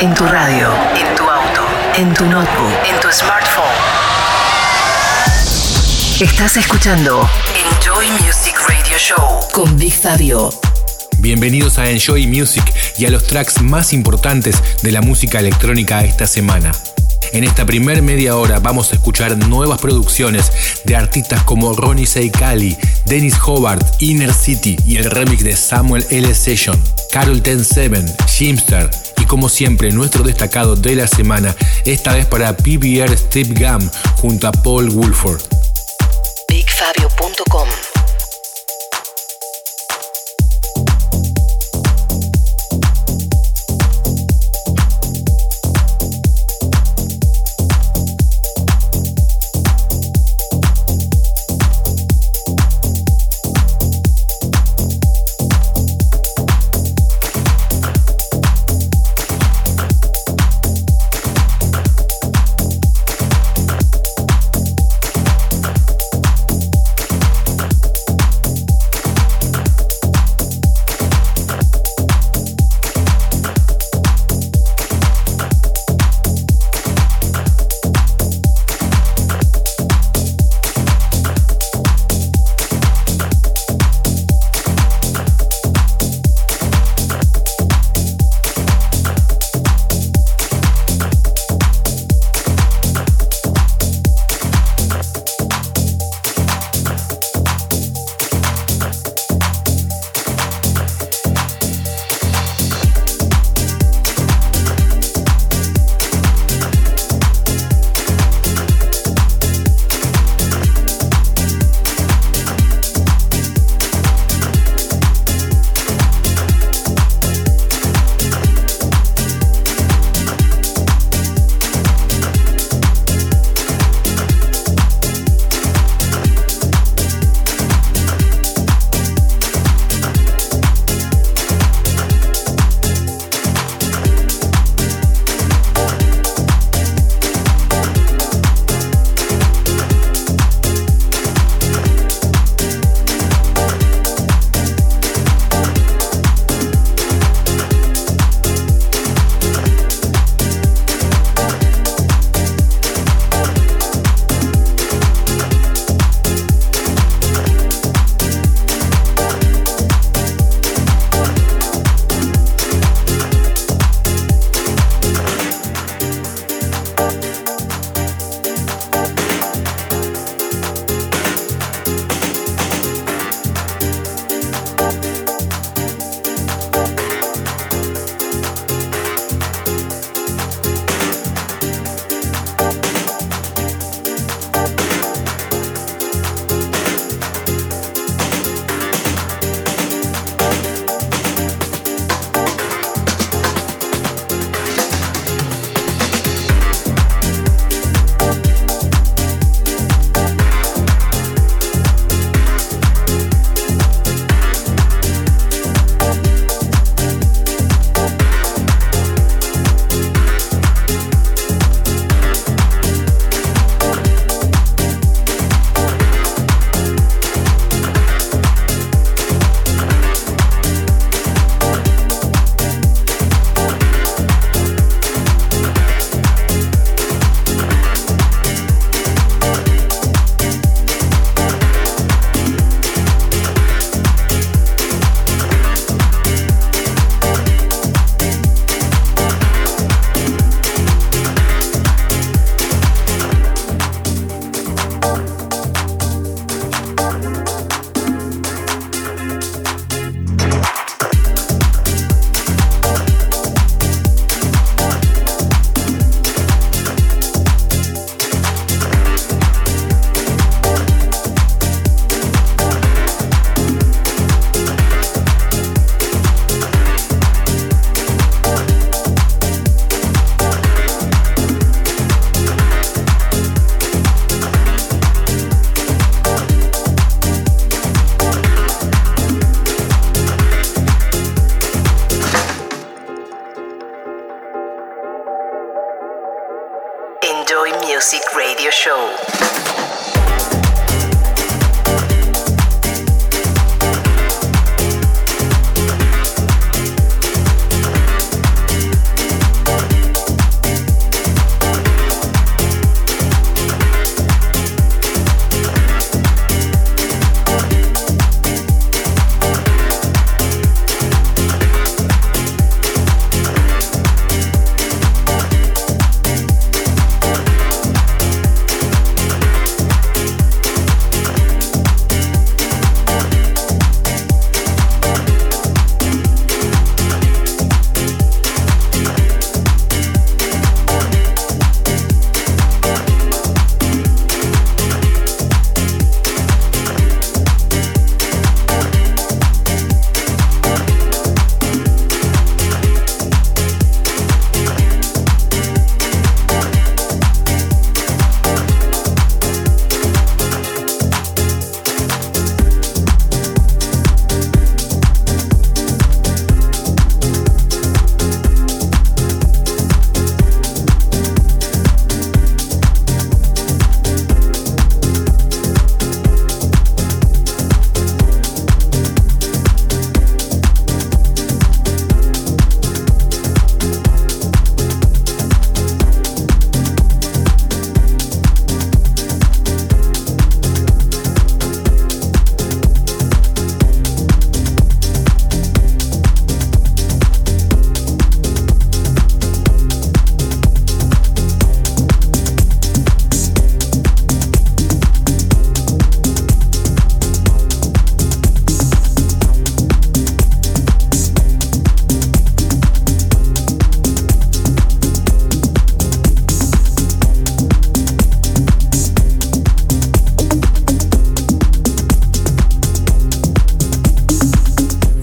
En tu radio, en tu auto, en tu notebook, en tu smartphone. Estás escuchando Enjoy Music Radio Show con Big Fabio. Bienvenidos a Enjoy Music y a los tracks más importantes de la música electrónica esta semana. En esta primer media hora vamos a escuchar nuevas producciones de artistas como Ronnie Seikali, Dennis Hobart, Inner City y el remix de Samuel L. Session, Carol Ten Seven, Jimster y como siempre nuestro destacado de la semana, esta vez para PBR Steve Gum junto a Paul Woolford.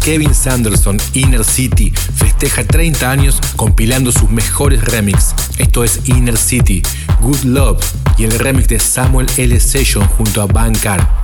Kevin Sanderson, Inner City, festeja 30 años compilando sus mejores remix. Esto es Inner City, Good Love y el remix de Samuel L. Session junto a Van escuchando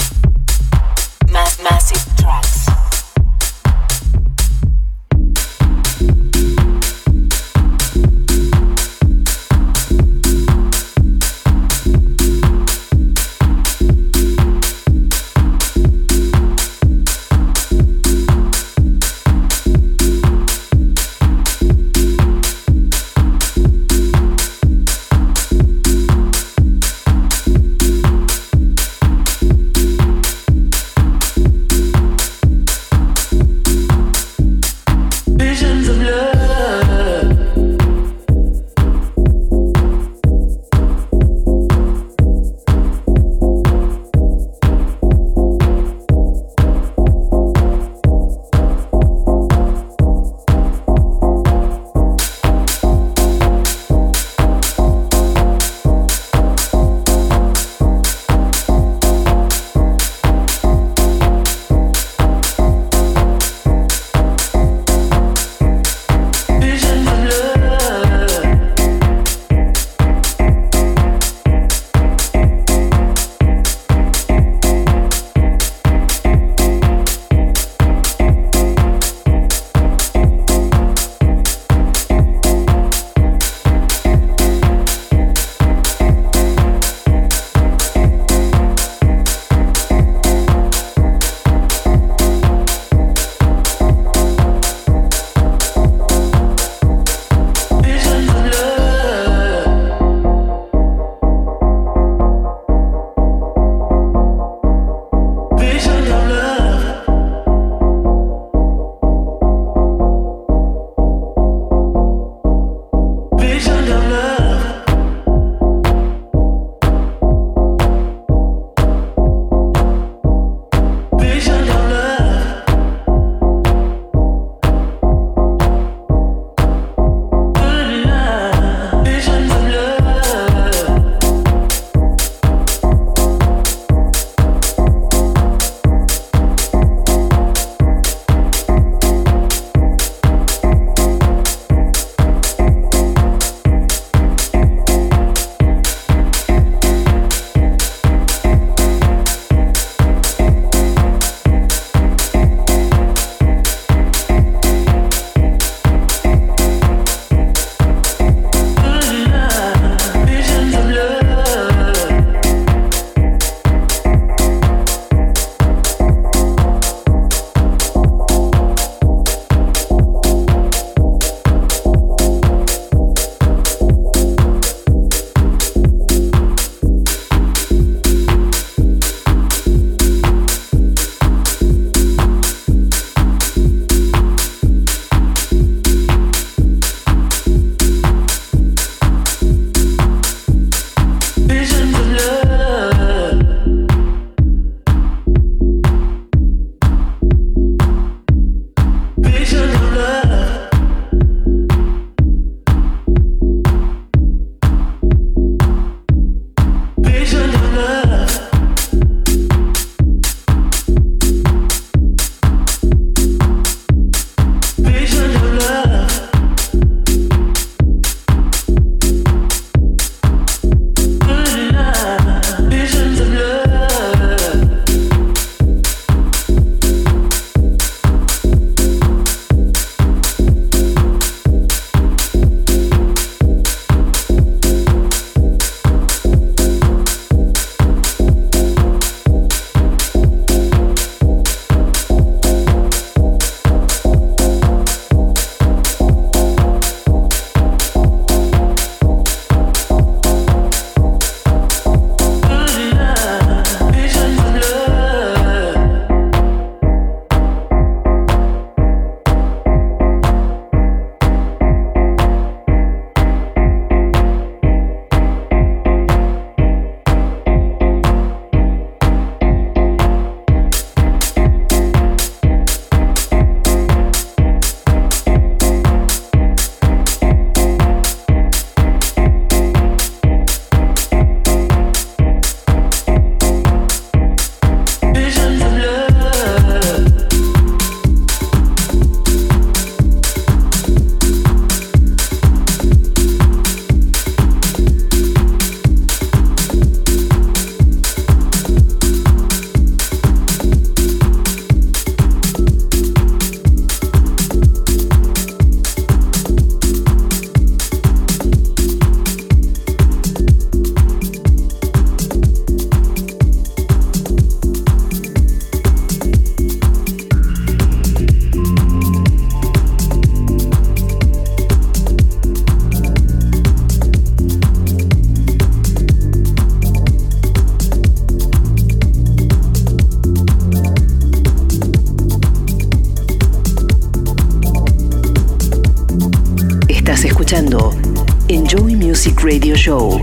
Show.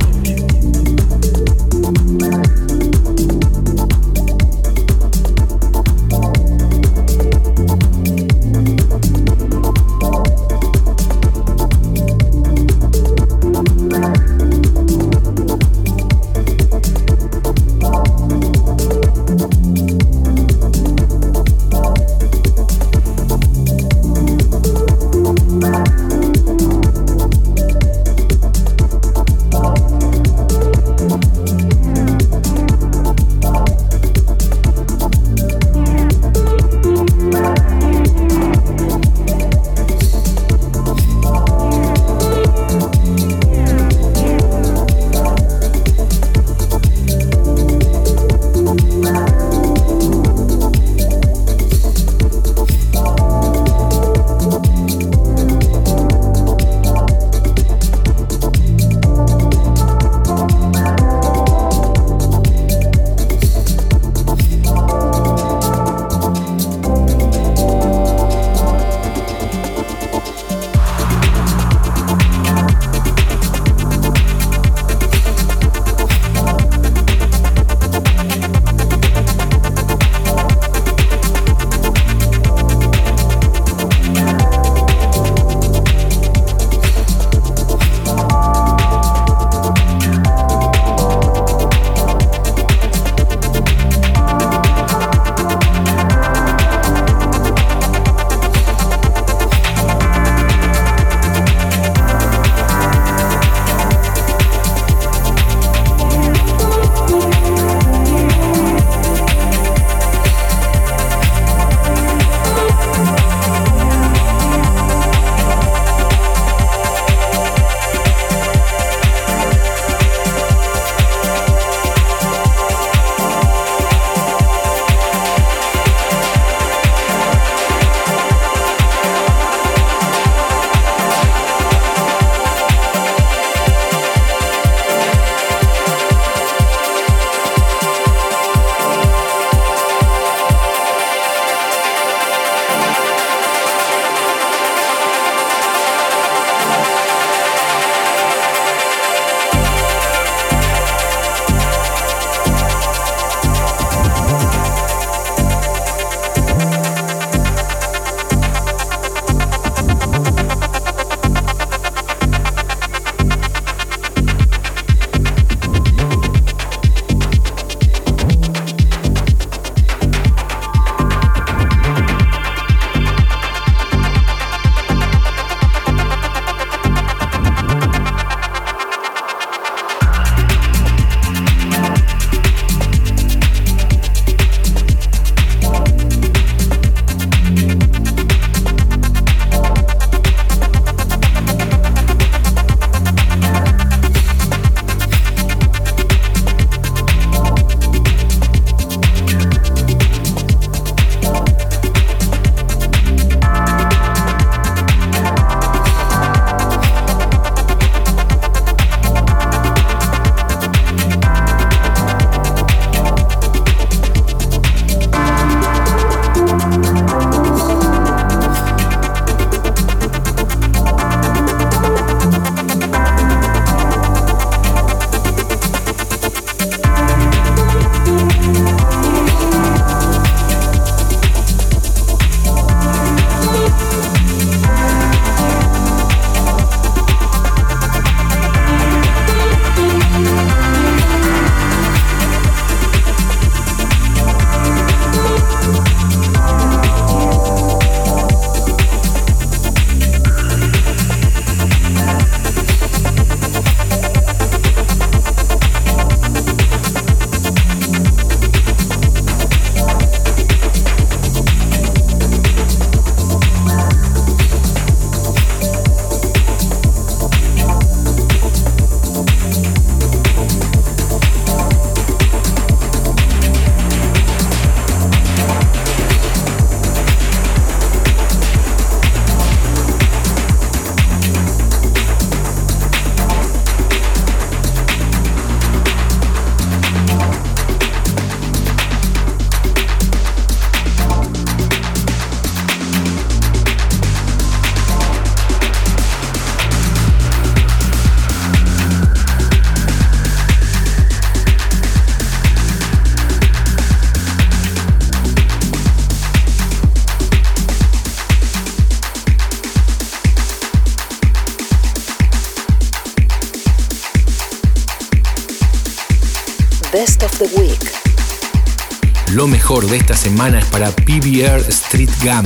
Es para PBR Street Gam,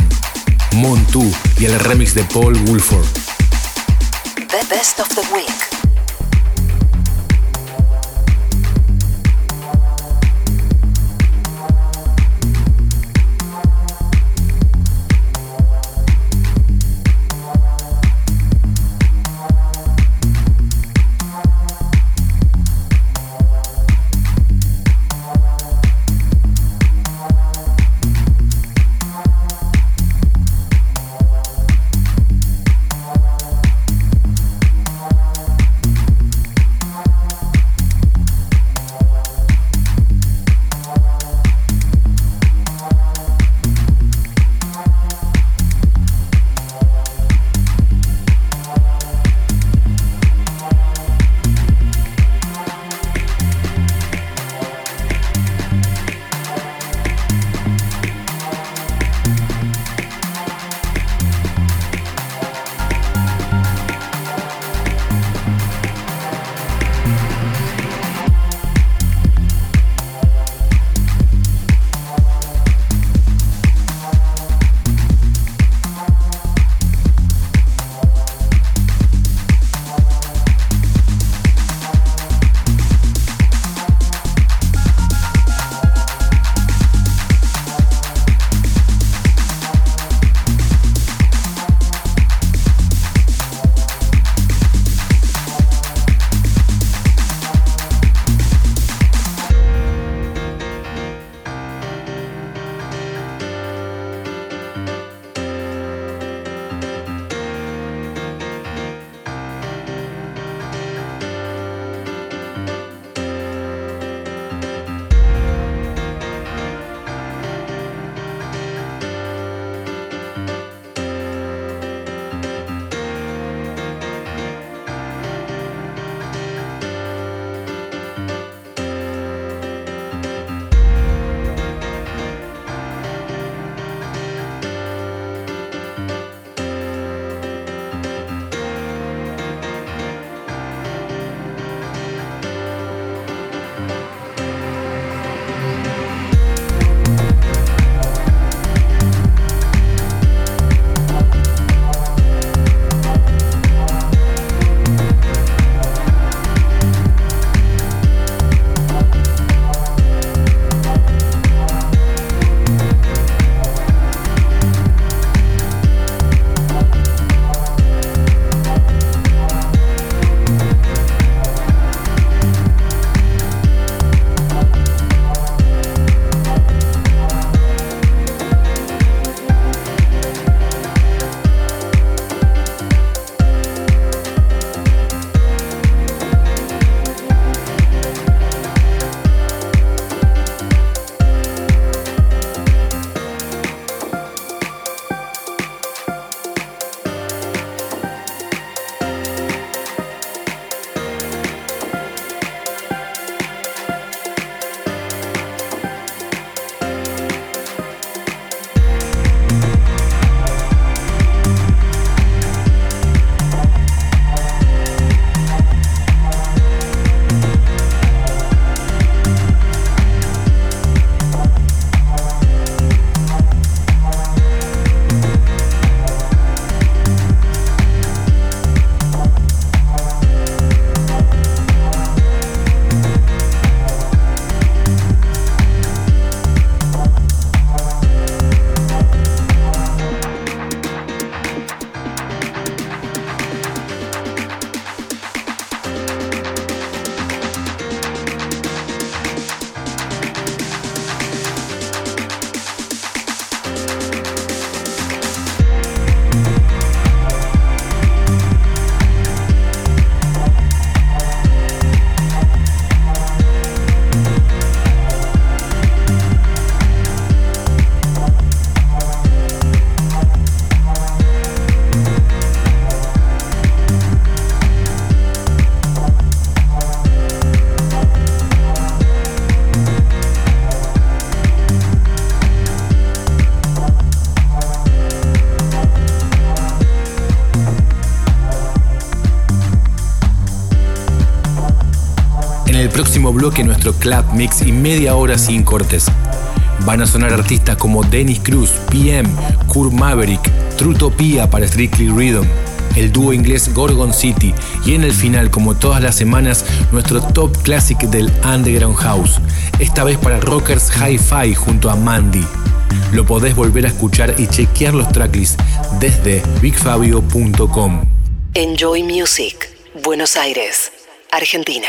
Montu y el remix de Paul Woolford. The Best of the Week. Bloque nuestro club mix y media hora sin cortes. Van a sonar artistas como Dennis Cruz, PM, Kurt Maverick, Trutopia para Strictly Rhythm, el dúo inglés Gorgon City y en el final, como todas las semanas, nuestro top classic del Underground House, esta vez para Rockers Hi-Fi junto a Mandy. Lo podés volver a escuchar y chequear los tracklists desde bigfabio.com. Enjoy Music, Buenos Aires, Argentina.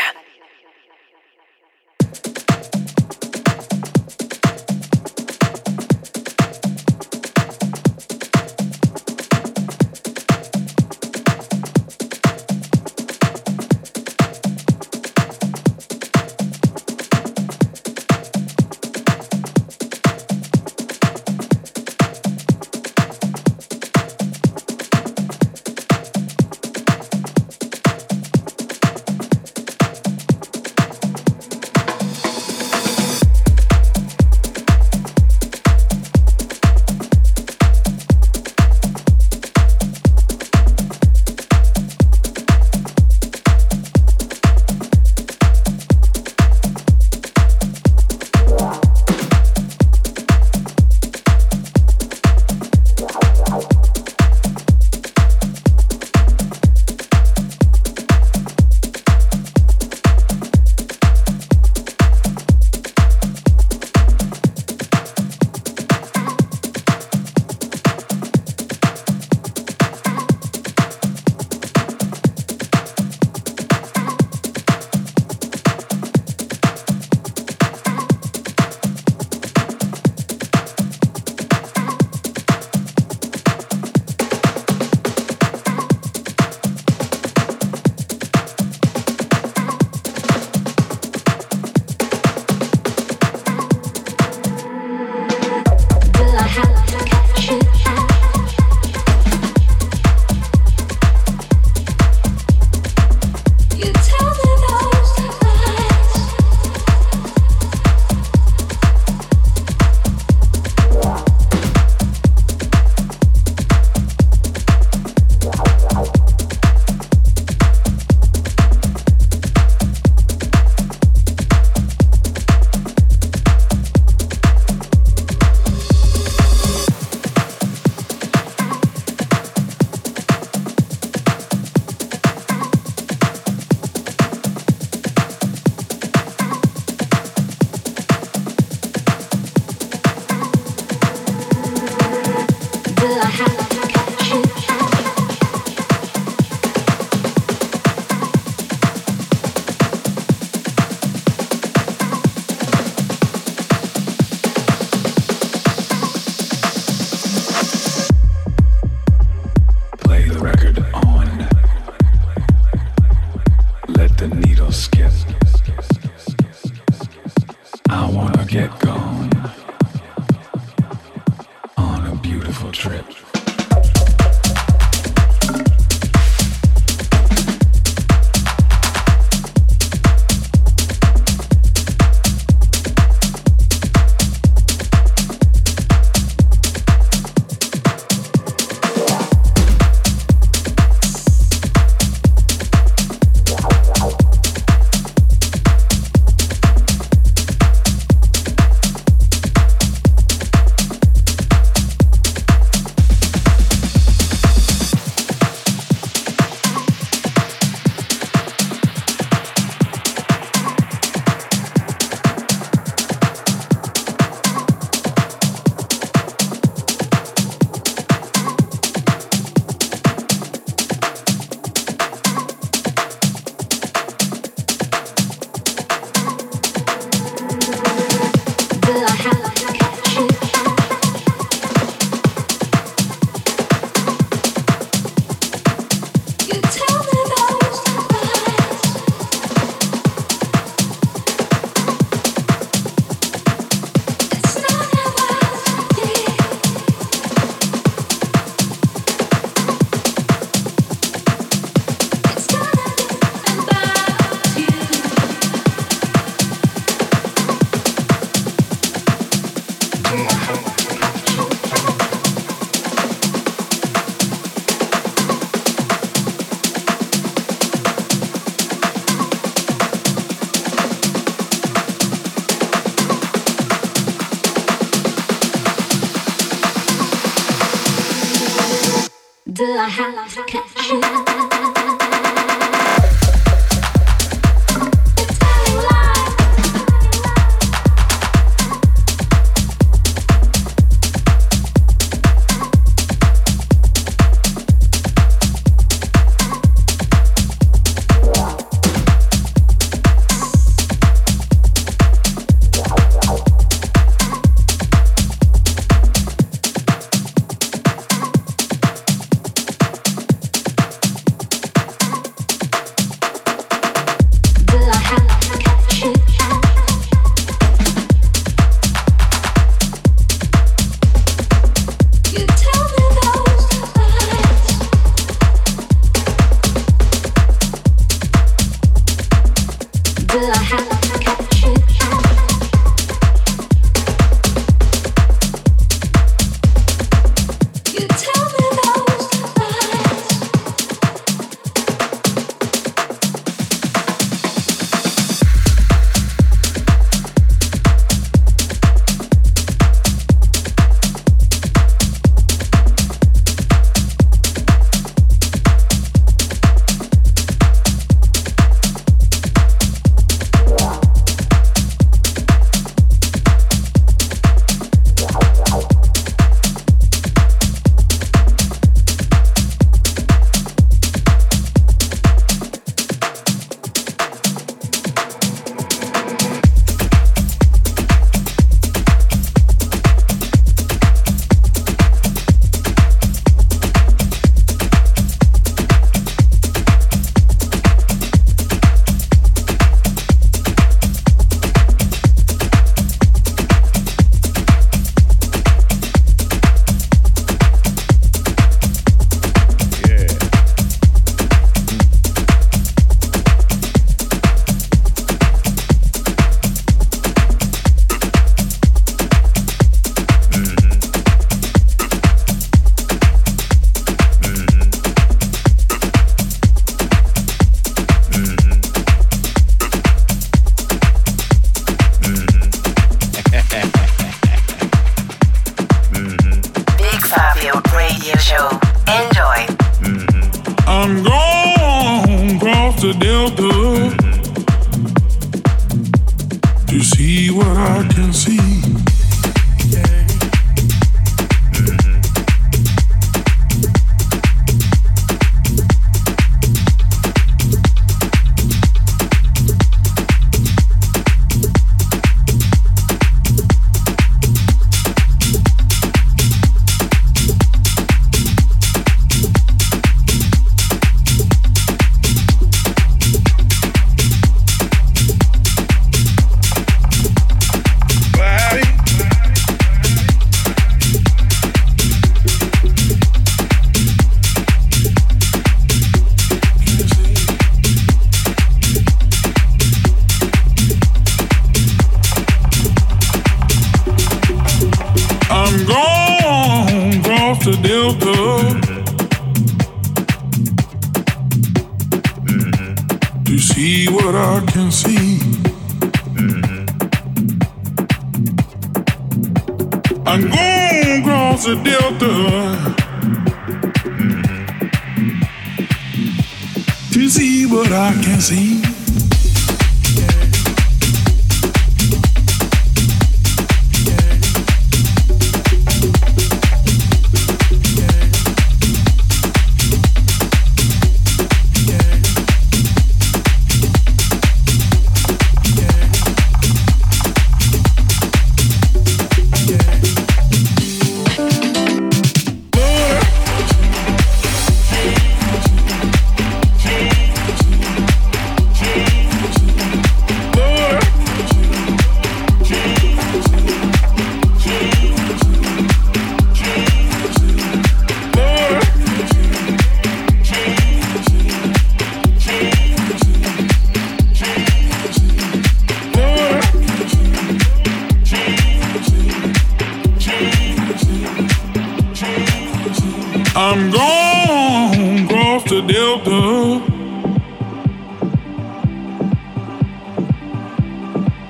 I'm gone across the delta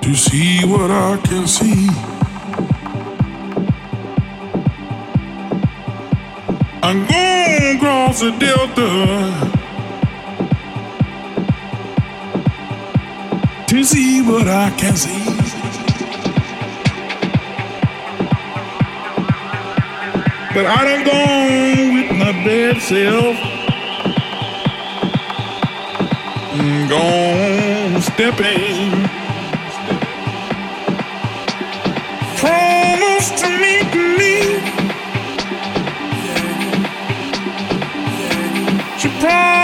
to see what I can see. I'm going across the delta to see what I can see. but I don't go the bed sill. Gone stepping. Promised to meet me. She promised.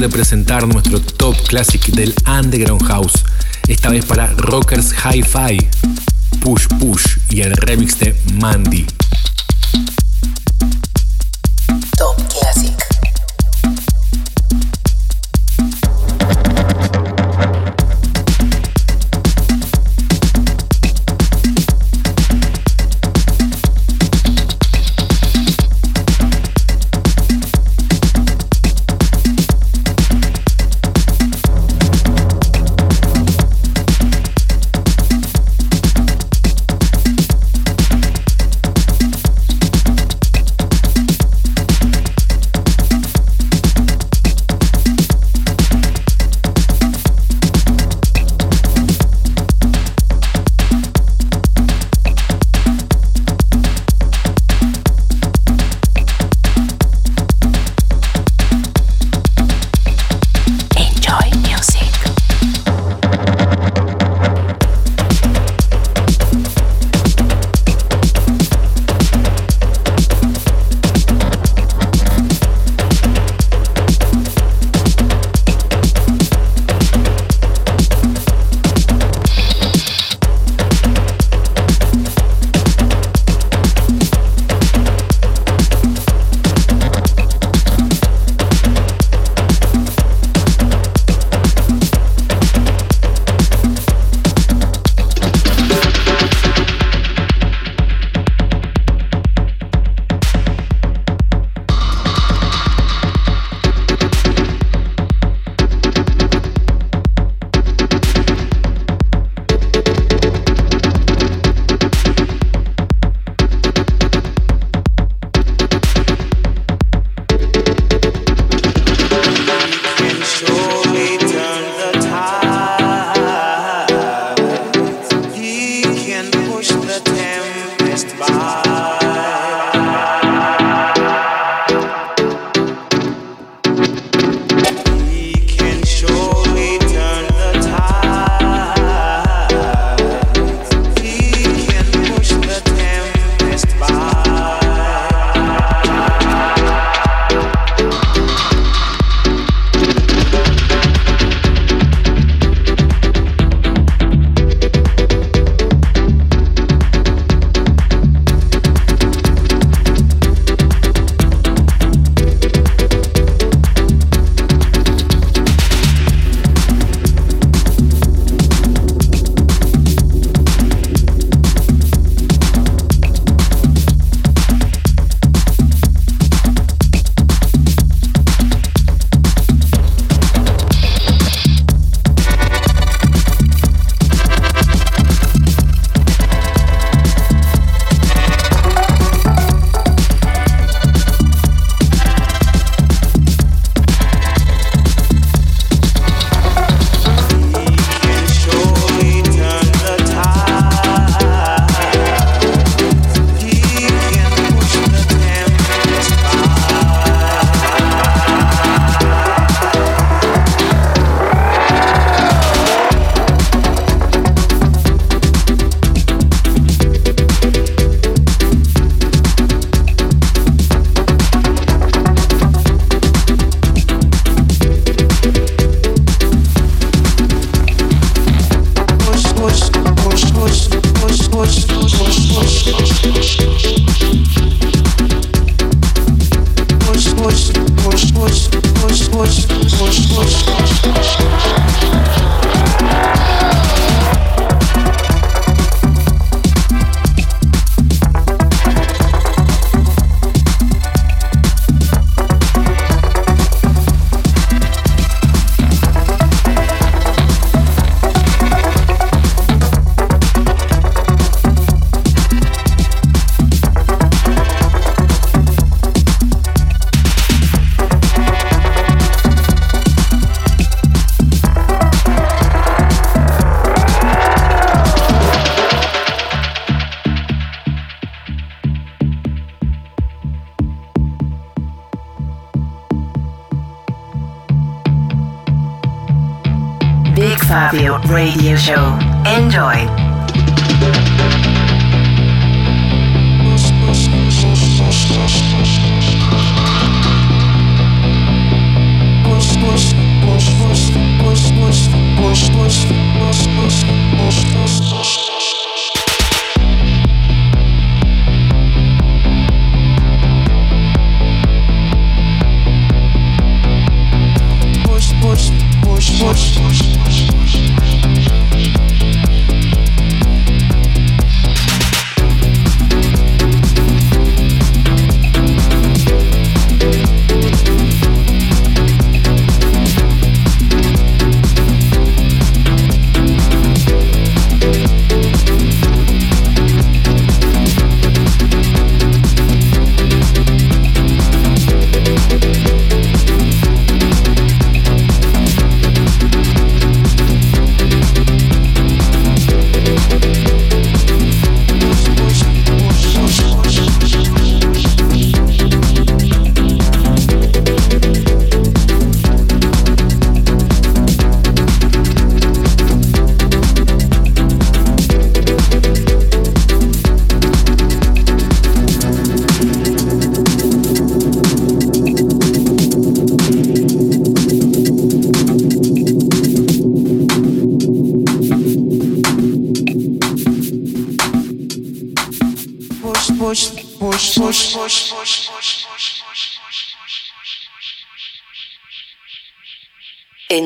De presentar nuestro top classic del Underground House, esta vez para Rockers Hi-Fi, Push Push y el remix de Mandy. Big